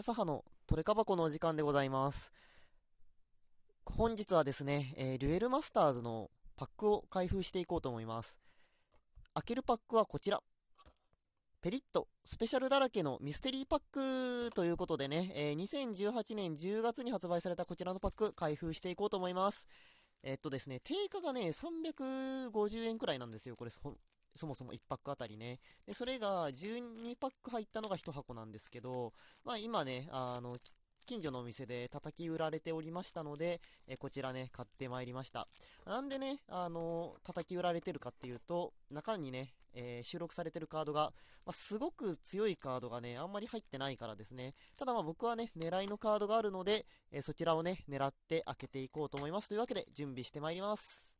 笹葉のトレカ箱のお時間でございます。本日はですね、えー、デュエルマスターズのパックを開封していこうと思います。開けるパックはこちら。ペリッ!!スペシャルだらけのミステリーパックということでね、えー、2018年10月に発売されたこちらのパック開封していこうと思います。えー、っとですね、定価がね、350円くらいなんですよ。これそもそも1パックあたりね。で、それが12パック入ったのが1箱なんですけど、まあ今ね、あの、近所のお店で叩き売られておりましたので、えこちらね、買ってまいりました。なんでね、あの叩き売られてるかっていうと、中にね、えー、収録されてるカードが、まあ、すごく強いカードがね、あんまり入ってないからですね。ただまあ僕はね、狙いのカードがあるので、えー、そちらをね、狙って開けていこうと思います。というわけで、準備してまいります。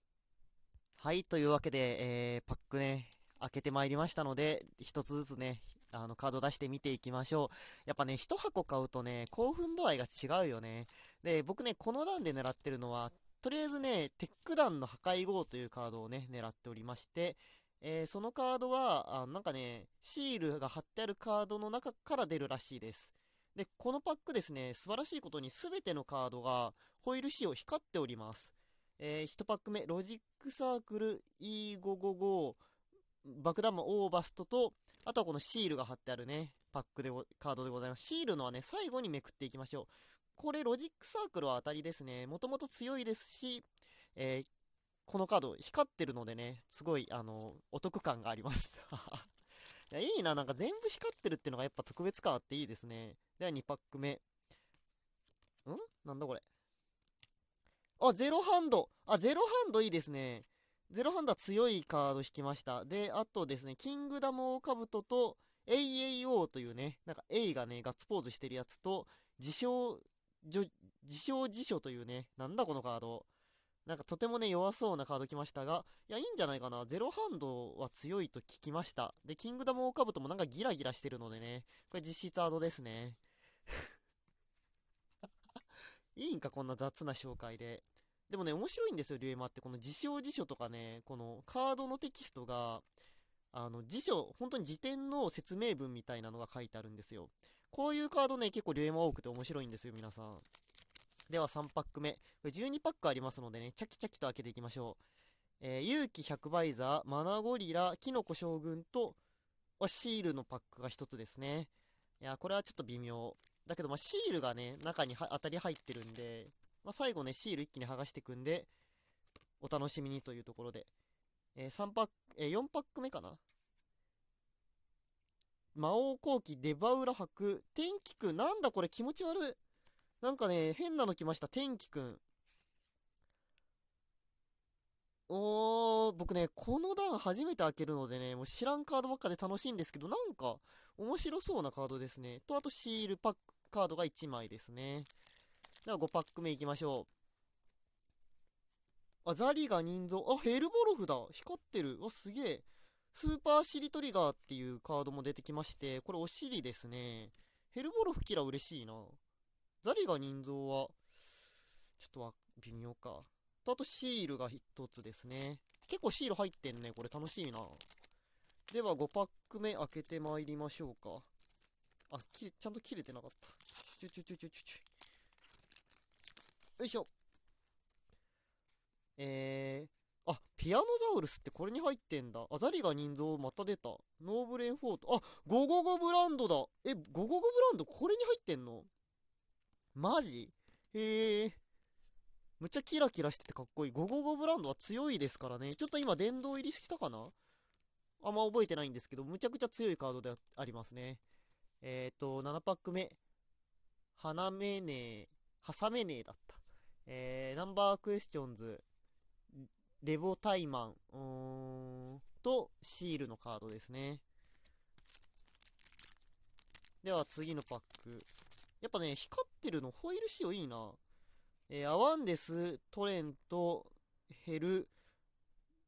はい、というわけで、えー、パックね、開けてまいりましたので、一つずつね、あの、カード出して見ていきましょう。やっぱね、一箱買うとね、興奮度合いが違うよね。で、僕ね、この段で狙ってるのは、とりあえずね、テック弾の破壊号というカードをね、狙っておりまして、えー、そのカードは、あなんかね、シールが貼ってあるカードの中から出るらしいです。で、このパックですね、素晴らしいことに全てのカードがホイール仕様光っております。えー、1パック目、ロジックサークル E555、爆弾魔オーバストと、あとはこのシールが貼ってあるね、パックでカードでございます。シールのはね、最後にめくっていきましょう。これ、ロジックサークルは当たりですね。もともと強いですし、えー、このカード光ってるのでね、すごい、あの、お得感があります いや。いいな、なんか全部光ってるってのがやっぱ特別感あっていいですね。では2パック目。ん？なんだこれ。あ、ゼロハンド。あ、ゼロハンドいいですね。ゼロハンドは強いカード引きました。で、あとですね、キングダムオーカブトと AAO というね、なんか A がね、ガッツポーズしてるやつと、自称、自称辞書というね、なんだこのカード。なんかとてもね、弱そうなカード来ましたが、いや、いいんじゃないかな。ゼロハンドは強いと聞きました。で、キングダムオーカブトもなんかギラギラしてるのでね、これ実質アドですね。いいんか、こんな雑な紹介で。でもね、面白いんですよ、デュエマって。この辞書辞書とかね、このカードのテキストが、あの、辞書、本当に辞典の説明文みたいなのが書いてあるんですよ。こういうカードね、結構デュエマ多くて面白いんですよ、皆さん。では3パック目。これ12パックありますのでね、チャキチャキと開けていきましょう。えー、勇気100バイザー、マナゴリラ、キノコ将軍と、シールのパックが1つですね。いや、これはちょっと微妙。だけど、まあ、シールがね、中に当たり入ってるんで、まあ、最後ね、シール一気に剥がしていくんで、お楽しみにというところで。えー、3パック、えー、4パック目かな？魔王後期デバウラ博、天気くん、なんだこれ気持ち悪い。なんかね、変なの来ました、天気くん。おー、僕ね、この段初めて開けるのでね、もう知らんカードばっかで楽しいんですけど、なんか、面白そうなカードですね。と、あとシールパック、カードが1枚ですね。では5パック目いきましょう。あ、ザリガ人造。あ、ヘルボロフだ。光ってる。わ、すげえ。スーパーシリトリガーっていうカードも出てきまして、これお尻ですね。ヘルボロフキラ嬉しいな。ザリガ人造は、ちょっとは微妙か。と、あとシールが1つですね。結構シール入ってんね。これ楽しいな。では5パック目開けてまいりましょうか。あ、ちゃんと切れてなかった。ちょちょちょちょちょちょ。よいしょ。えー、あ、ピアノザウルスってこれに入ってんだ。アザリが人造また出た。ノーブレンフォート。あ、ゴゴゴブランドだ。え、ゴゴゴブランドこれに入ってんの？マジ？へえ。むっちゃキラキラしててかっこいい。ゴゴゴブランドは強いですからね。ちょっと今殿堂入りしたかな？あんま覚えてないんですけど、むちゃくちゃ強いカードでありますね。えっ、ー、と、7パック目。花めねえ、挟めねえだった。えー、ナンバークエスチョンズ、レボタイマン、と、シールのカードですね。では次のパック。やっぱね、光ってるの、ホイール仕様いいな。えー、アワンデス、トレント、ヘル、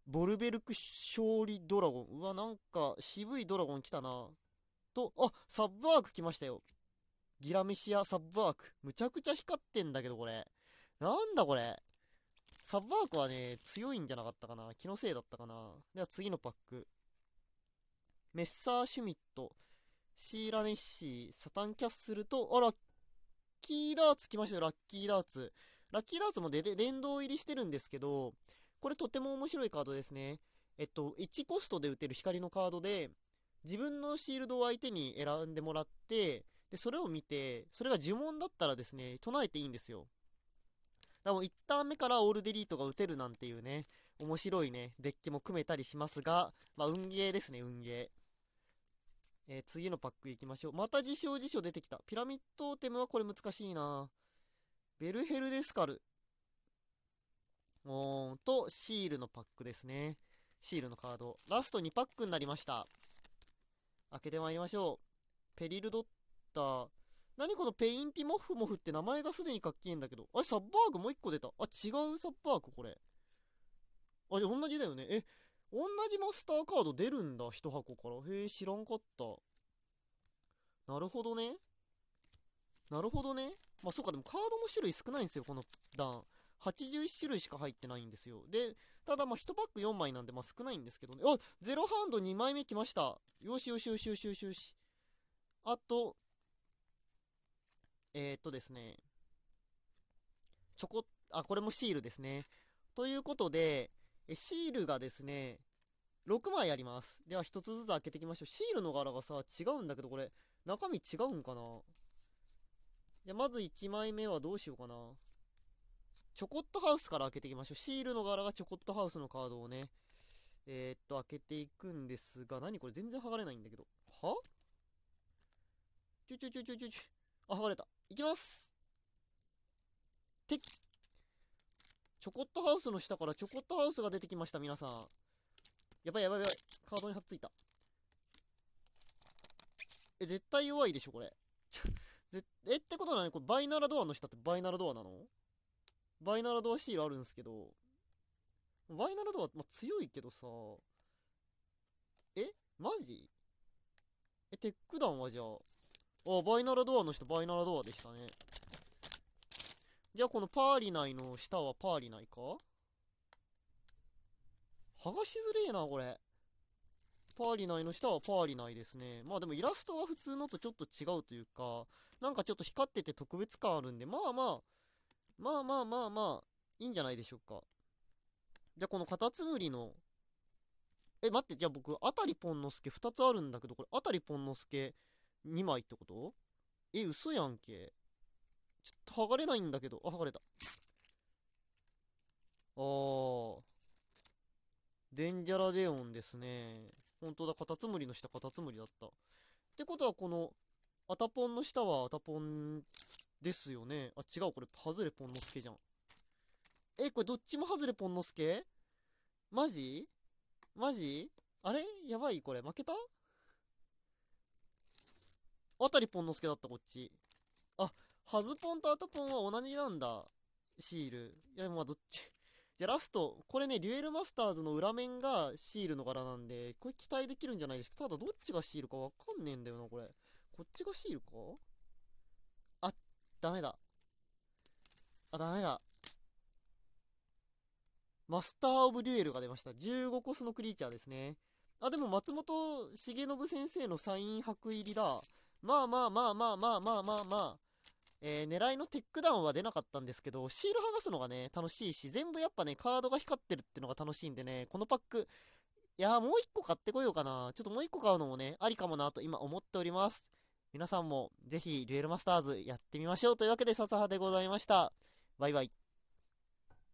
ボルベルク勝利ドラゴン。うわ、なんか渋いドラゴン来たな。と、あ、サブワーク来ましたよ。ギラメシアサブワーク。むちゃくちゃ光ってんだけど、これ。なんだこれ。サブワークはね、強いんじゃなかったかな。気のせいだったかな。では次のパック。メッサーシュミット。シーラネッシー、サタンキャッスルと、あ、ラッキーダーツ来ましたよ、ラッキーダーツ。ラッキーダーツもで連動入りしてるんですけど、これとても面白いカードですね。えっと、1コストで打てる光のカードで、自分のシールドを相手に選んでもらって、で、それを見て、それが呪文だったらですね、唱えていいんですよ。だから1ターン目からオールデリートが打てるなんていうね、面白いね、デッキも組めたりしますが、まあ、運ゲーですね、運ゲー。えー、次のパックいきましょう。また自称自称出てきた。ピラミッドテムはこれ難しいなベルヘルデスカル。おーんと、シールのパックですね。シールのカード。ラスト2パックになりました。開けてまいりましょう。ペリルドッター。何このペインティモフモフって名前がすでにかっけえんだけど。あれ、サッバーグもう1個出た。あ、違うサッバーグこれ。あ、じゃ同じだよね。え、同じマスターカード出るんだ、1箱から。へえ、知らんかった。なるほどね。なるほどね。まあ、そうか、でもカードの種類少ないんですよ、この段。81種類しか入ってないんですよ。で、ただま1パック4枚なんでま少ないんですけどね。あゼロハンド2枚目来ました。よしよしよしよしよしよし。あと、とですね。ちょこ、あ、これもシールですね。ということで、シールがですね、6枚あります。では1つずつ開けていきましょう。シールの柄がさ、違うんだけど、これ、中身違うんかな？じゃ、まず1枚目はどうしようかな。チョコットハウスから開けていきましょう。シールの柄がチョコットハウスのカードをね、えー、っと、開けていくんですが、何これ全然剥がれないんだけど。は？ちょちょちょちょちょちょ。あ、剥がれた。いきますてっチョコットハウスの下からチョコットハウスが出てきました、皆さん。やばいやばいやばい。カードに貼っついた。え、絶対弱いでしょ、これ。ぜえ、ってことなのこれバイナラドアの下ってバイナラドアなの？バイナラドアシールあるんですけど、バイナラドア、まあ、強いけどさ、えマジ？え、テック弾はじゃあ、あ、バイナラドアの下、バイナラドアでしたね。じゃあこのパーリナイの下はパーリナイか？剥がしづれえな、これ。パーリナイの下はパーリナイですね。まあでもイラストは普通のとちょっと違うというか、なんかちょっと光ってて特別感あるんで、まあまあ、まあまあまあまあ、いいんじゃないでしょうか。じゃあこのカタツムリの、え、待って、じゃあ僕、あたりぽんのすけ2つあるんだけど、これ、あたりぽんのすけ2枚ってこと？え、嘘やんけ。ちょっと剥がれないんだけど、あ、剥がれた。あー。デンジャラデオンですね。本当だ、カタツムリの下、カタツムリだった。ってことは、この、アタポンの下はアタポンですよね。あ、違う、これ、ハズレポンのすけじゃん。え、これどっちもハズレポンのすけマジ？マジ？あれ？やばい、これ。負けた？あたりポンのすけだった、こっち。あ、ハズポンとアタポンは同じなんだ。シール。いや、まあ、どっち？じゃラスト。これね、デュエルマスターズの裏面がシールの柄なんで、これ期待できるんじゃないですか？ただ、どっちがシールかわかんねえんだよな、これ。こっちがシールか？あ、ダメだ。あ、ダメだ。マスター・オブ・デュエルが出ました。15コスのクリーチャーですね。あ、でも松本しげのぶ先生のサイン箔入りだ。まあまあまあまあまあまあまあまあ。えー、狙いのテックダウンは出なかったんですけど、シール剥がすのがね、楽しいし、全部やっぱね、カードが光ってるってのが楽しいんでね、このパック、いやーもう一個買ってこようかな。ちょっともう一個買うのもね、ありかもなと今思っております。皆さんもぜひデュエルマスターズやってみましょうというわけで笹葉でございました。バイバイ。